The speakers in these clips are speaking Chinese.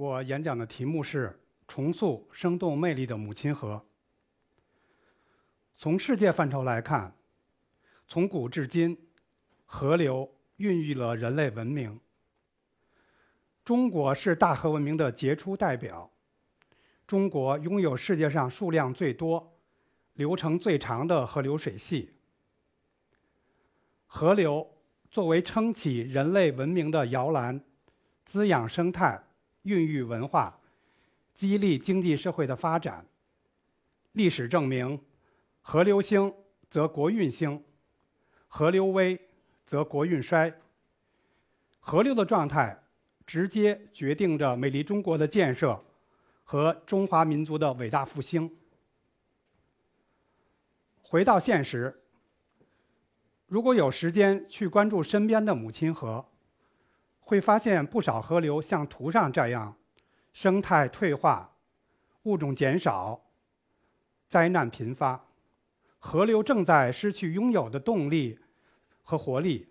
我演讲的题目是“重塑生动魅力的母亲河”。从世界范畴来看，从古至今，河流孕育了人类文明。中国是大河文明的杰出代表。中国拥有世界上数量最多、流程最长的河流水系。河流作为撑起人类文明的摇篮，滋养生态。孕育文化，激励经济社会的发展。历史证明，河流兴则国运兴，河流危则国运衰。河流的状态，直接决定着美丽中国的建设和中华民族的伟大复兴。回到现实，如果有时间去关注身边的母亲河。会发现不少河流像图上这样，生态退化，物种减少，灾难频发，河流正在失去拥有的动力和活力。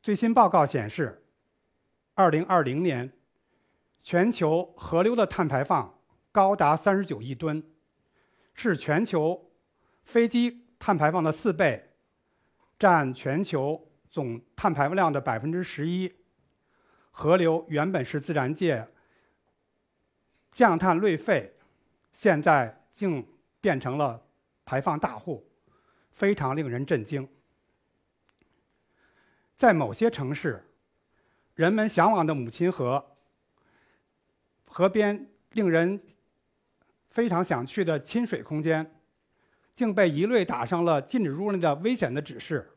最新报告显示，二零二零年，全球河流的碳排放高达三十九亿吨，是全球飞机碳排放的四倍，占全球。总碳排放量的百分之十一，河流原本是自然界降碳累废，现在竟变成了排放大户，非常令人震惊。在某些城市，人们向往的母亲河，河边令人非常想去的亲水空间，竟被一律打上了禁止入内的危险的指示。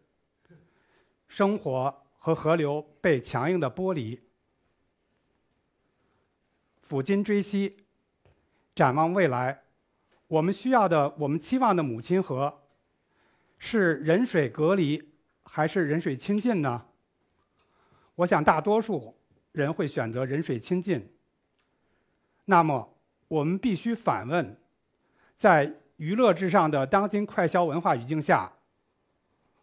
生活和河流被强硬的剥离。抚今追昔，展望未来，我们需要的、我们期望的母亲河，是人水隔离还是人水亲近呢？我想大多数人会选择人水亲近。那么，我们必须反问：在娱乐至上的当今快消文化语境下。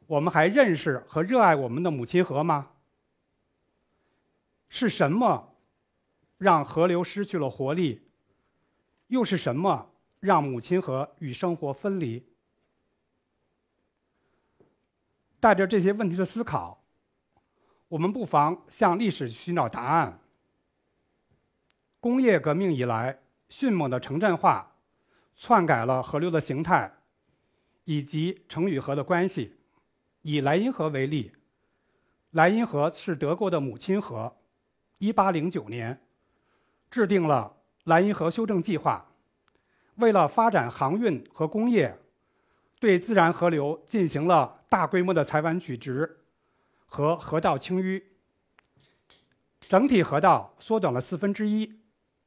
我们还认识和热爱我们的母亲河吗？是什么让河流失去了活力？又是什么让母亲河与生活分离？带着这些问题的思考，我们不妨向历史寻找答案。工业革命以来，迅猛的城镇化篡改了河流的形态，以及城与河的关系。以莱茵河为例，莱茵河是德国的母亲河。1809年，制定了莱茵河修正计划，为了发展航运和工业，对自然河流进行了大规模的采剜取直和河道清淤，整体河道缩短了四分之一，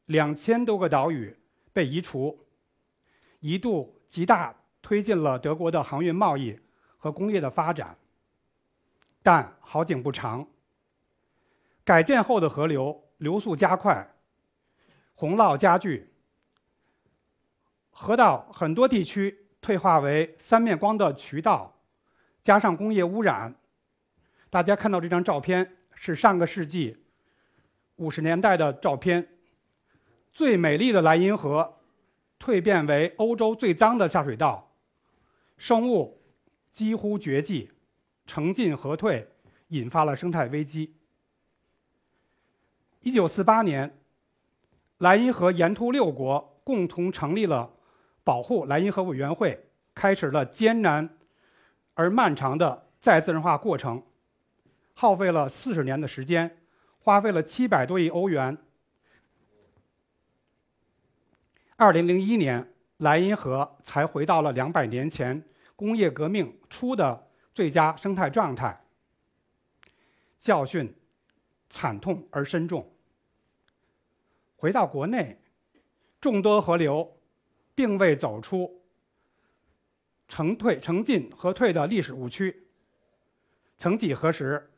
两千多个岛屿被移除，一度极大推进了德国的航运贸易。和工业的发展，但好景不长。改建后的河流流速加快，洪涝加剧，河道很多地区退化为三面光的渠道，加上工业污染。大家看到这张照片是上个世纪五十年代的照片，最美丽的莱茵河蜕变为欧洲最脏的下水道，生物。几乎绝迹，城进和退，引发了生态危机。一九四八年，莱茵河沿途六国共同成立了保护莱茵河委员会，开始了艰难而漫长的再自然化过程，耗费了四十年的时间，花费了七百多亿欧元。二零零一年，莱茵河才回到了两百年前。工业革命初的最佳生态状态，教训惨痛而深重。回到国内，众多河流并未走出成退、成进和退的历史误区。曾几何时，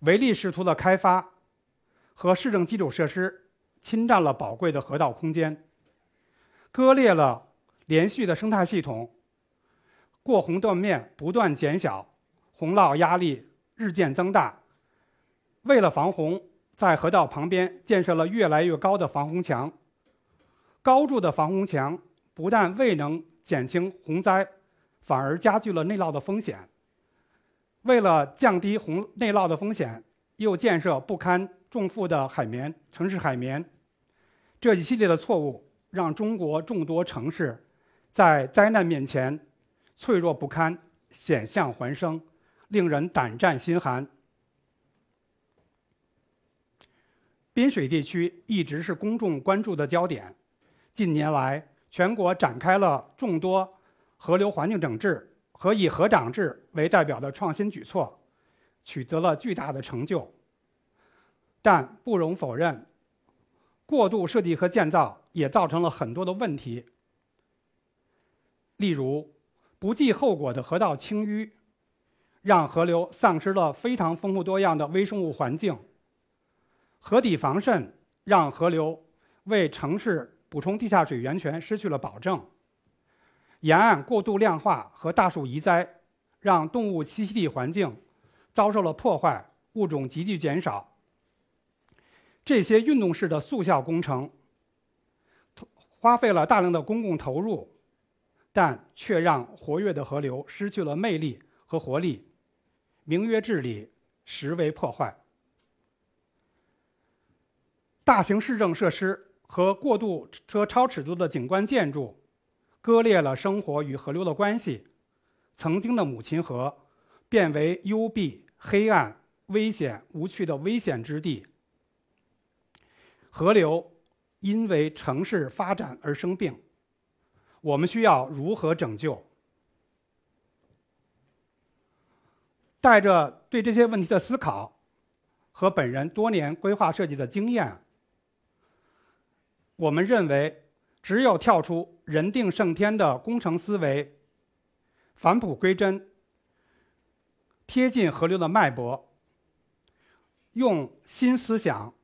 唯利是图的开发和市政基础设施侵占了宝贵的河道空间，割裂了连续的生态系统。过洪断面不断减小，洪涝压力日渐增大。为了防洪，在河道旁边建设了越来越高的防洪墙。高筑的防洪墙不但未能减轻洪灾，反而加剧了内涝的风险。为了降低洪内涝的风险，又建设不堪重负的海绵城市海绵，这一系列的错误让中国众多城市在灾难面前脆弱不堪、险象环生，令人胆战心寒。滨水地区一直是公众关注的焦点。近年来，全国展开了众多河流环境整治和以河长制为代表的创新举措，取得了巨大的成就。但不容否认，过度设计和建造也造成了很多的问题。例如，不计后果的河道清淤，让河流丧失了非常丰富多样的微生物环境。河底防渗让河流为城市补充地下水源泉失去了保证；沿岸过度量化和大树移栽，让动物栖息地环境遭受了破坏，物种急剧减少。这些运动式的速效工程，花费了大量的公共投入，但却让活跃的河流失去了魅力和活力。名曰治理，实为破坏。大型市政设施和过度车超尺度的景观建筑，割裂了生活与河流的关系。曾经的母亲河，变为幽闭、黑暗、危险、无趣的危险之地。河流因为城市发展而生病，我们需要如何拯救？带着对这些问题的思考，和本人多年规划设计的经验。我们认为，只有跳出人定胜天的工程思维，返璞归真，贴近河流的脉搏，用新思想、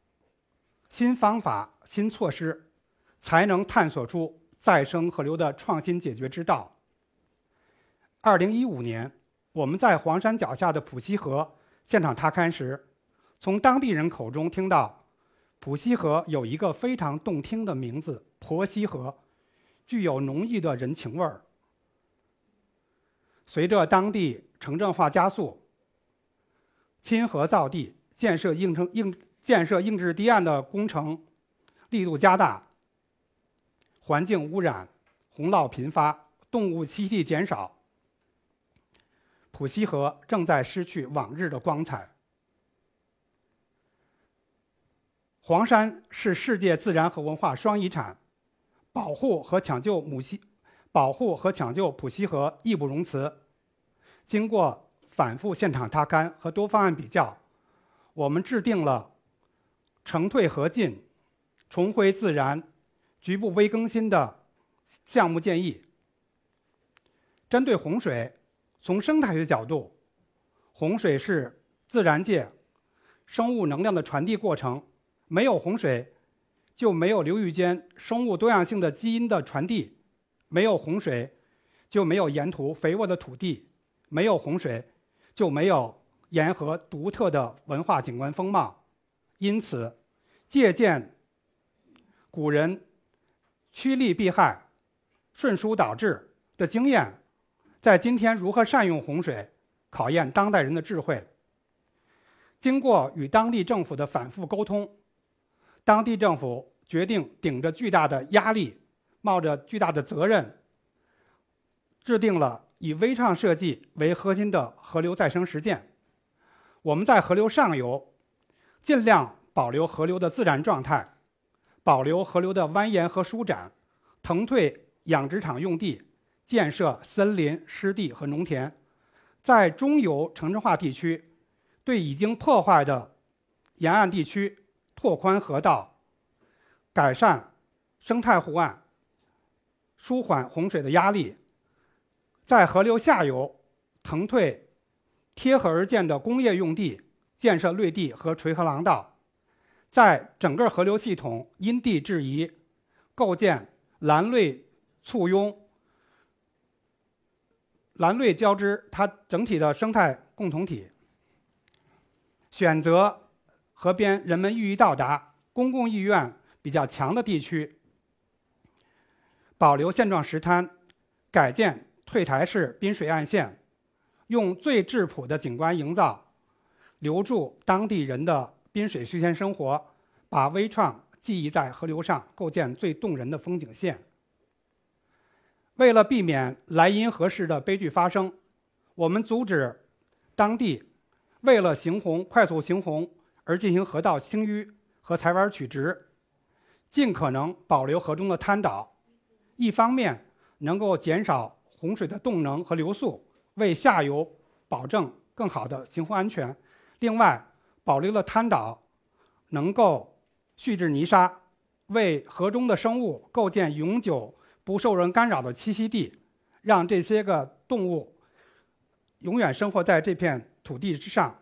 新方法、新措施，才能探索出再生河流的创新解决之道。二零一五年，我们在黄山脚下的普溪河现场踏勘时，从当地人口中听到。普溪河有一个非常动听的名字——婆溪河，具有浓郁的人情味儿。随着当地城镇化加速，亲河造地、建设硬城硬建设硬质堤岸的工程力度加大，环境污染、洪涝频发、动物栖息减少，普西河正在失去往日的光彩。黄山是世界自然和文化双遗产，保护和抢救母溪，保护和抢救普西河义不容辞。经过反复现场踏勘和多方案比较，我们制定了城退河进、重回自然、局部微更新的项目建议。针对洪水，从生态学角度，洪水是自然界生物能量的传递过程。没有洪水，就没有流域间生物多样性的基因的传递；没有洪水，就没有沿途肥沃的土地；没有洪水，就没有沿河独特的文化景观风貌。因此，借鉴古人趋利避害、顺疏导致的经验，在今天如何善用洪水，考验当代人的智慧。经过与当地政府的反复沟通。当地政府决定顶着巨大的压力，冒着巨大的责任，制定了以微创设计为核心的河流再生实践。我们在河流上游，尽量保留河流的自然状态，保留河流的蜿蜒和舒展，腾退养殖场用地，建设森林、湿地和农田。在中游城镇化地区，对已经破坏的沿岸地区。拓宽河道，改善生态护岸，舒缓洪水的压力；在河流下游腾退贴河而建的工业用地，建设绿地和垂河廊道；在整个河流系统因地制宜，构建蓝绿簇拥、蓝绿交织，它整体的生态共同体。选择。河边人们易于到达、公共意愿比较强的地区，保留现状石滩，改建退台式滨水岸线，用最质朴的景观营造，留住当地人的滨水休闲生活，把微创记忆在河流上，构建最动人的风景线。为了避免莱茵河式的悲剧发生，我们阻止当地为了行洪、快速行洪而进行河道清淤和采湾取直，尽可能保留河中的滩岛。一方面能够减少洪水的动能和流速，为下游保证更好的行洪安全；另外，保留了滩岛，能够蓄滞泥沙，为河中的生物构建永久不受人干扰的栖息地，让这些个动物永远生活在这片土地之上。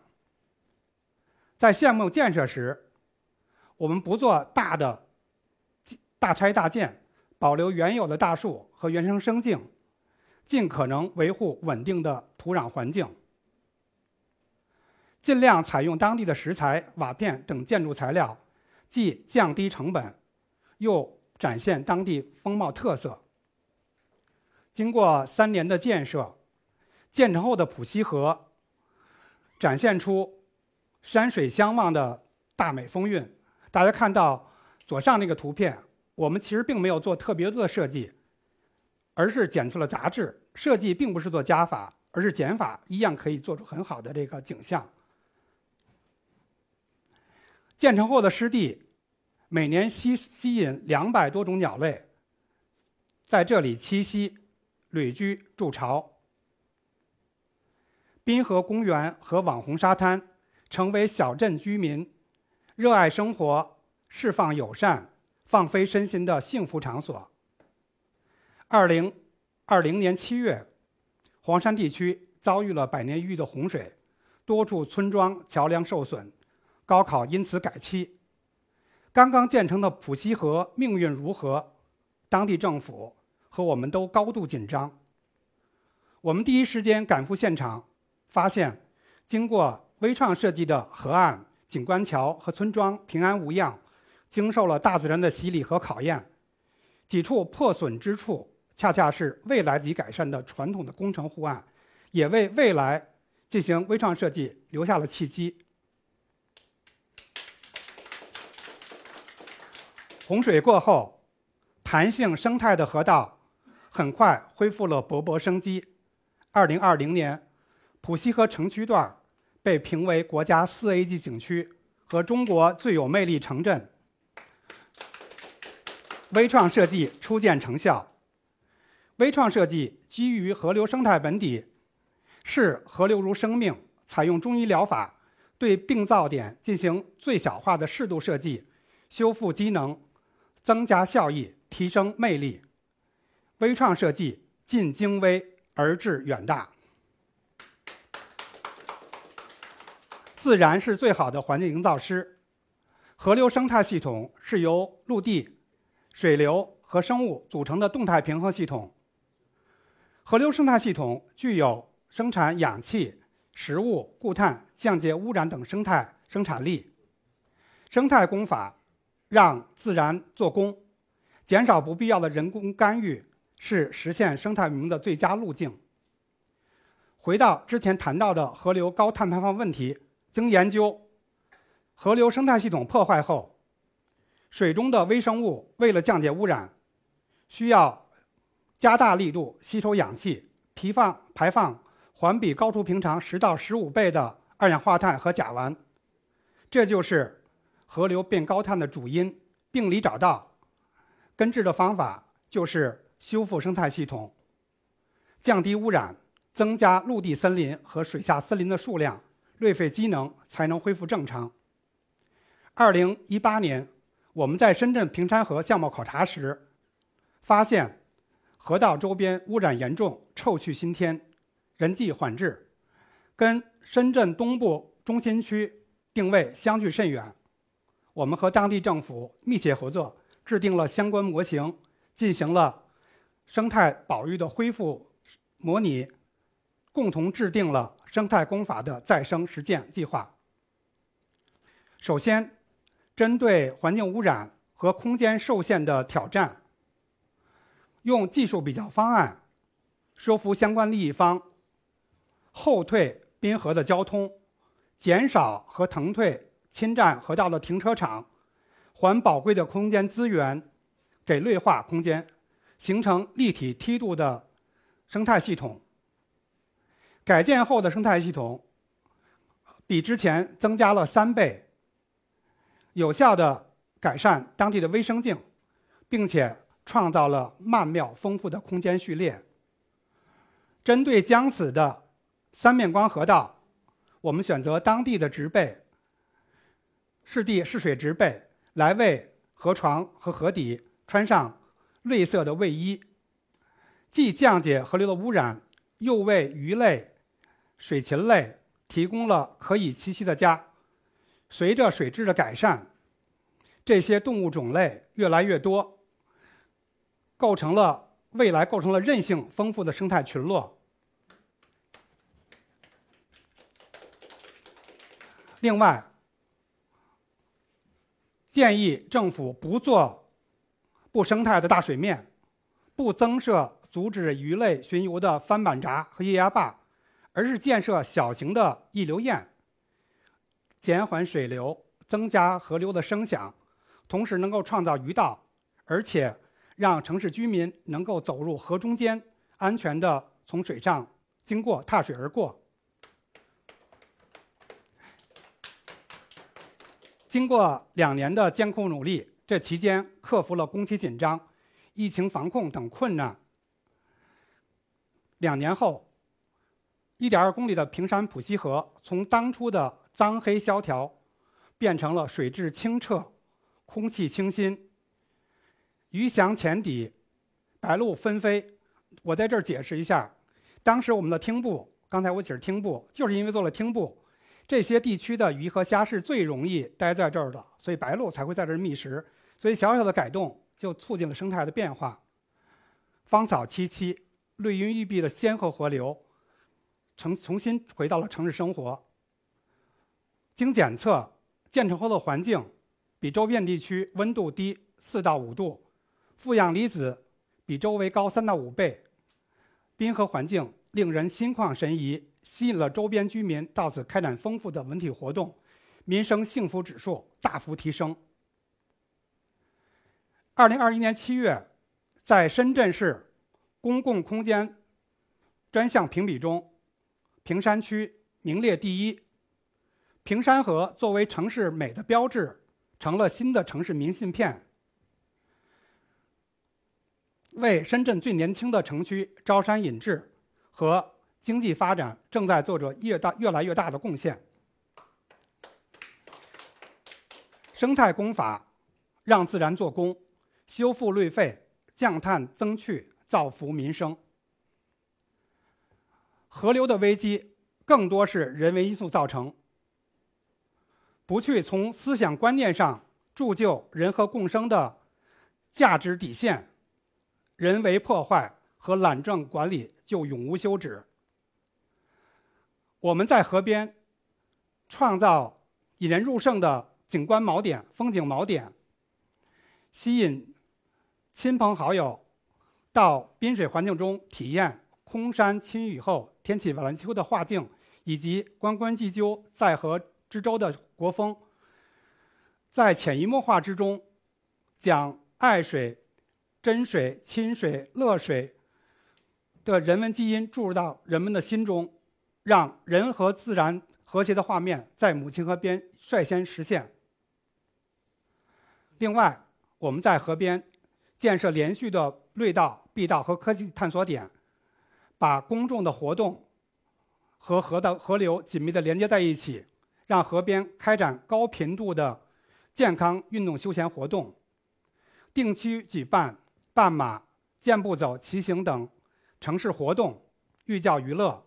在项目建设时，我们不做大的大拆大建。保留原有的大树和原生生境，尽可能维护稳定的土壤环境，尽量采用当地的石材、瓦片等建筑材料，既降低成本，又展现当地风貌特色。经过三年的建设，建成后的浦西河展现出山水相望的大美风韵。大家看到左上那个图片。我们其实并没有做特别多的设计，而是剪出了杂质。设计并不是做加法，而是减法，一样可以做出很好的这个景象。建成后的湿地，每年吸吸引两百多种鸟类在这里栖息、旅居、筑巢。滨河公园和网红沙滩成为小镇居民热爱生活、释放友善。放飞身心的幸福场所。二零二零年七月，黄山地区遭遇了百年一遇的洪水，多处村庄桥梁受损，高考因此改期。刚刚建成的普西河命运如何？当地政府和我们都高度紧张。我们第一时间赶赴现场，发现经过微创设计的河岸、景观桥和村庄平安无恙。经受了大自然的洗礼和考验，几处破损之处，恰恰是未来得以改善的传统的工程护岸，也为未来进行微创设计留下了契机。洪水过后，弹性生态的河道很快恢复了勃勃生机。二零二零年，普西河城区段被评为国家四 A 级景区和中国最有魅力城镇。微创设计初见成效。微创设计基于河流生态本底，视河流如生命，采用中医疗法，对病灶点进行最小化的适度设计，修复机能，增加效益，提升魅力。微创设计尽精微而致远大。自然是最好的环境营造师。河流生态系统是由陆地。水流和生物组成的动态平衡系统。河流生态系统具有生产氧气、食物、固碳、降解污染等生态生产力。生态工法让自然做工，减少不必要的人工干预，是实现生态文明的最佳路径。回到之前谈到的河流高碳排放问题，经研究，河流生态系统破坏后。水中的微生物为了降解污染，需要加大力度吸收氧气，排放排放环比高出平常十到十五倍的二氧化碳和甲烷，这就是河流变高碳的主因。病理找到，根治的方法就是修复生态系统，降低污染，增加陆地森林和水下森林的数量，绿肺机能才能恢复正常。二零一八年。我们在深圳平山河项目考察时，发现河道周边污染严重，臭气熏天，人迹缓至，跟深圳东部中心区定位相距甚远。我们和当地政府密切合作，制定了相关模型，进行了生态保育的恢复模拟，共同制定了生态工法的再生实践计划。首先，针对环境污染和空间受限的挑战，用技术比较方案说服相关利益方，后退滨河的交通，减少和腾退侵占河道的停车场，还宝贵的空间资源给绿化空间，形成立体梯度的生态系统。改建后的生态系统比之前增加了三倍。有效的改善当地的卫生境，并且创造了曼妙丰富的空间序列。针对将死的三面光河道，我们选择当地的植被、湿地适水植被来为河床和河底穿上绿色的卫衣，既降解河流的污染，又为鱼类、水禽类提供了可以栖息的家。随着水质的改善，这些动物种类越来越多，构成了未来构成了韧性丰富的生态群落。另外，建议政府不做不生态的大水面，不增设阻止鱼类巡游的翻板闸和液压坝，而是建设小型的溢流堰。减缓水流，增加河流的声响，同时能够创造鱼道，而且让城市居民能够走入河中间，安全的从水上经过，踏水而过。经过两年的艰苦努力，这期间克服了工期紧张、疫情防控等困难。两年后，一点二公里的平山普溪河从当初的脏黑萧条，变成了水质清澈、空气清新、鱼翔浅底、白鹭纷飞。我在这儿解释一下，当时我们的汀部，刚才我解释汀部，就是因为做了汀部，这些地区的鱼和虾是最容易待在这儿的，所以白鹭才会在这儿觅食。所以小小的改动就促进了生态的变化。芳草萋萋、绿荫玉碧的仙河河流，重重新回到了城市生活。经检测，建成后的环境比周边地区温度低四到五度，负氧离子比周围高三到五倍，滨河环境令人心旷神怡，吸引了周边居民到此开展丰富的文体活动，民生幸福指数大幅提升。二零二一年七月，在深圳市公共空间专项评比中，坪山区名列第一。平山河作为城市美的标志，成了新的城市明信片，为深圳最年轻的城区招商引智和经济发展正在做着越大越来越大的贡献。生态工法，让自然做工，修复绿肺，降碳增趣，造福民生。河流的危机更多是人为因素造成。不去从思想观念上铸就人和共生的价值底线，人为破坏和懒政管理就永无休止。我们在河边创造引人入胜的景观锚点、风景锚点，吸引亲朋好友到滨水环境中体验空山亲雨后天气晚秋的画境，以及关关雎鸠，在河。之洲的国风，在潜移默化之中，将爱水、真水、亲水、乐水的人文基因注入到人们的心中，让人和自然和谐的画面在母亲河边率先实现。另外，我们在河边建设连续的绿道、碧道和科技探索点，把公众的活动和河的河流紧密的连接在一起。让河边开展高频度的健康运动休闲活动，定期举办半马、健步走、骑行等城市活动，寓教于乐。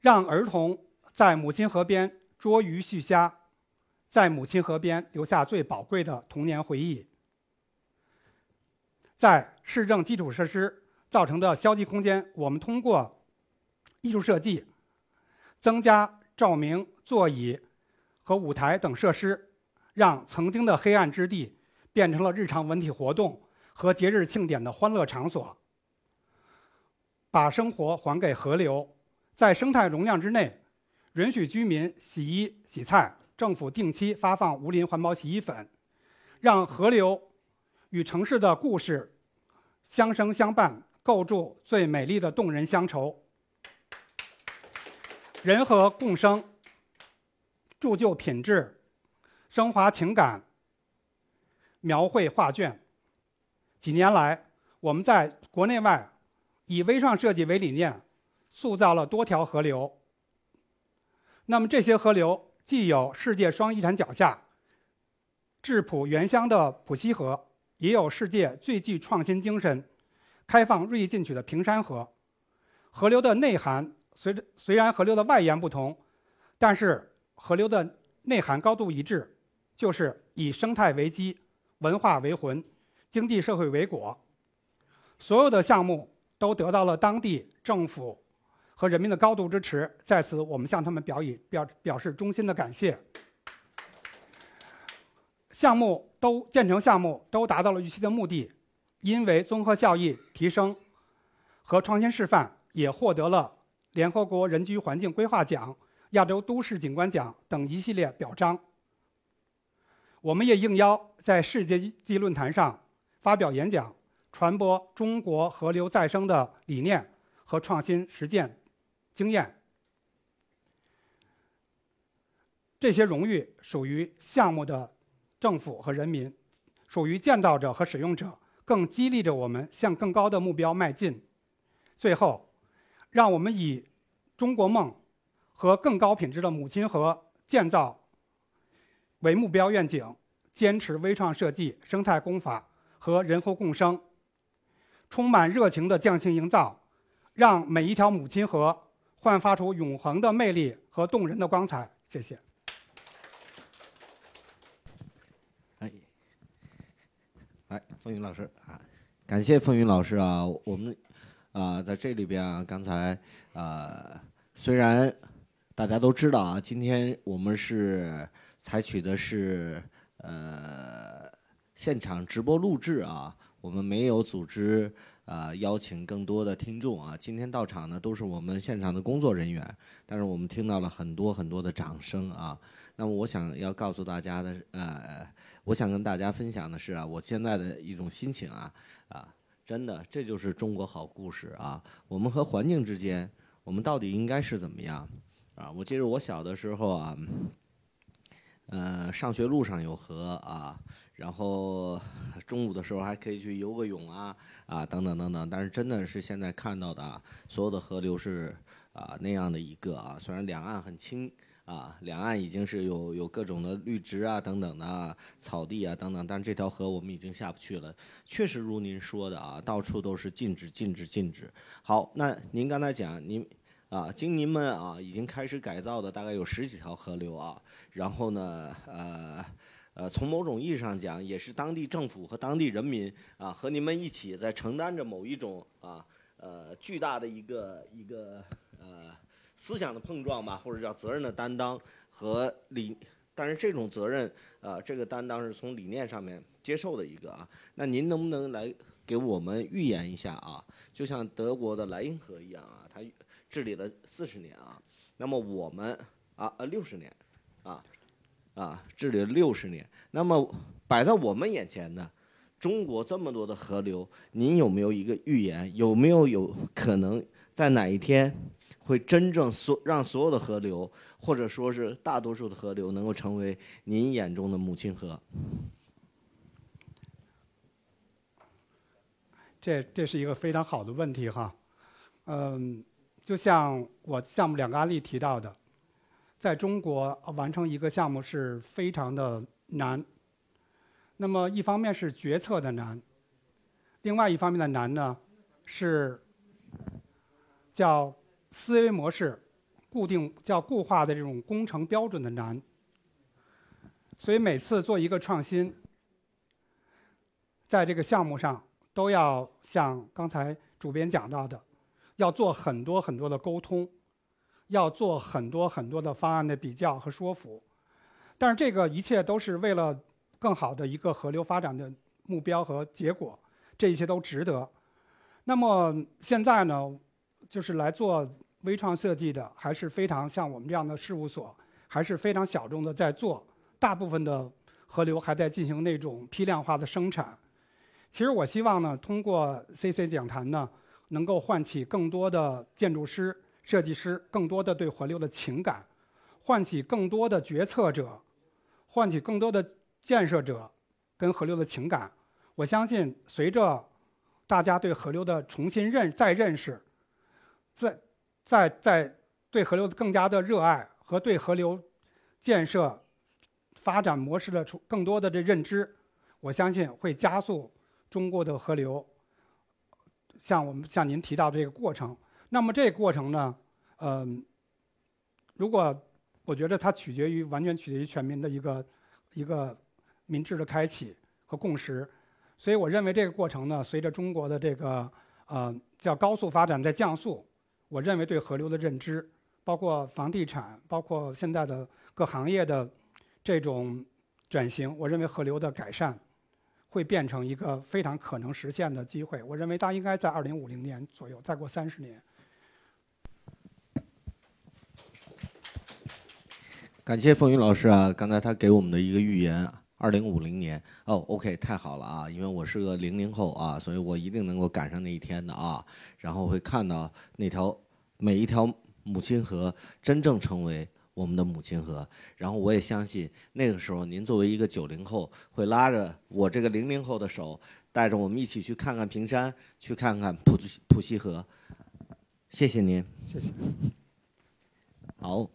让儿童在母亲河边捉鱼续虾，在母亲河边留下最宝贵的童年回忆。在市政基础设施造成的消极空间，我们通过艺术设计增加。照明、座椅和舞台等设施，让曾经的黑暗之地变成了日常文体活动和节日庆典的欢乐场所。把生活还给河流，在生态容量之内，允许居民洗衣洗菜。政府定期发放无磷环保洗衣粉，让河流与城市的故事相生相伴，构筑最美丽的动人乡愁。人和共生，铸就品质，升华情感，描绘画卷。几年来，我们在国内外以微创设计为理念，塑造了多条河流。那么这些河流。既有世界双遗产脚下质朴原乡的普溪河，也有世界最具创新精神、开放锐意进取的平山河。河流的内涵，随着虽然河流的外延不同，但是河流的内涵高度一致，就是以生态为基，文化为魂，经济社会为果。所有的项目都得到了当地政府。和人民的高度支持，在此我们向他们表以表表示衷心的感谢。项目都建成项目都达到了预期的目的，因为综合效益提升和创新示范，也获得了联合国人居环境规划奖、亚洲都市景观奖等一系列表彰。我们也应邀在世界级论坛上发表演讲，传播中国河流再生的理念和创新实践。经验，这些荣誉属于项目的政府和人民，属于建造者和使用者，更激励着我们向更高的目标迈进。最后，让我们以中国梦和更高品质的母亲河建造为目标愿景，坚持微创设计、生态工法和人和共生，充满热情的匠心营造，让每一条母亲河。焕发出永恒的魅力和动人的光彩。谢谢。哎，来，风云老师啊，感谢风云老师啊。我们啊，在这里边啊，刚才啊，虽然大家都知道啊，今天我们是采取的是呃现场直播录制啊，我们没有组织。啊，邀请更多的听众啊！今天到场呢，都是我们现场的工作人员，但是我们听到了很多很多的掌声啊。那么，我想要告诉大家的，呃，我想跟大家分享的是啊，我现在的一种心情啊，啊，真的，这就是中国好故事啊！我们和环境之间，我们到底应该是怎么样啊？我记得我小的时候啊，呃，上学路上有河啊，然后中午的时候还可以去游个泳啊。啊，等等等等，但是真的是现在看到的啊，所有的河流是啊那样的一个啊，虽然两岸很清啊，两岸已经是有有各种的绿植啊等等的草地啊等等，但是这条河我们已经下不去了。确实如您说的啊，到处都是禁止禁止禁止。好，那您刚才讲您啊，经您们啊已经开始改造的大概有十几条河流啊，然后呢呃。呃，从某种意义上讲，也是当地政府和当地人民啊，和你们一起在承担着某一种啊，呃，巨大的一个一个呃思想的碰撞吧，或者叫责任的担当和理。但是这种责任啊，这个担当是从理念上面接受的一个啊。那您能不能来给我们预言一下啊？就像德国的莱茵河一样啊，它治理了四十年啊，那么我们啊呃六十年啊。啊，治理了六十年，那么摆在我们眼前的中国这么多的河流，您有没有一个预言？有没有有可能在哪一天会真正所让所有的河流，或者说是大多数的河流，能够成为您眼中的母亲河？这这是一个非常好的问题哈，嗯，就像我项目两个案例提到的。在中国完成一个项目是非常的难。那么一方面是决策的难，另外一方面的难呢，是叫思维模式固定、叫固化的这种工程标准的难。所以每次做一个创新，在这个项目上都要像刚才主编讲到的，要做很多很多的沟通。要做很多很多的方案的比较和说服，但是这个一切都是为了更好的一个河流发展的目标和结果，这一切都值得。那么现在呢，就是来做微创设计的，还是非常像我们这样的事务所，还是非常小众的在做，大部分的河流还在进行那种批量化的生产。其实我希望呢，通过 CC 讲坛呢，能够唤起更多的建筑师、设计师更多的对河流的情感，唤起更多的决策者，唤起更多的建设者跟河流的情感。我相信，随着大家对河流的重新认再认识，在在在对河流更加的热爱和对河流建设发展模式的更多的这认知，我相信会加速。中国的河流，像我们像您提到这个过程，那么这个过程呢，嗯，如果我觉得它取决于完全取决于全民的一个一个民智的开启和共识，所以我认为这个过程呢，随着中国的这个呃叫高速发展在降速，我认为对河流的认知，包括房地产，包括现在的各行业的这种转型，我认为河流的改善。会变成一个非常可能实现的机会。我认为它应该在二零五零年左右，再过三十年。感谢风云老师啊，刚才他给我们的一个预言，二零五零年哦，OK，太好了啊，因为我是个零零后啊，所以我一定能够赶上那一天的啊，然后会看到那条每一条母亲河真正成为。我们的母亲河，然后我也相信那个时候您作为一个九零后，会拉着我这个零零后的手，带着我们一起去看看平山，去看看普普西河。谢谢您，谢谢。好。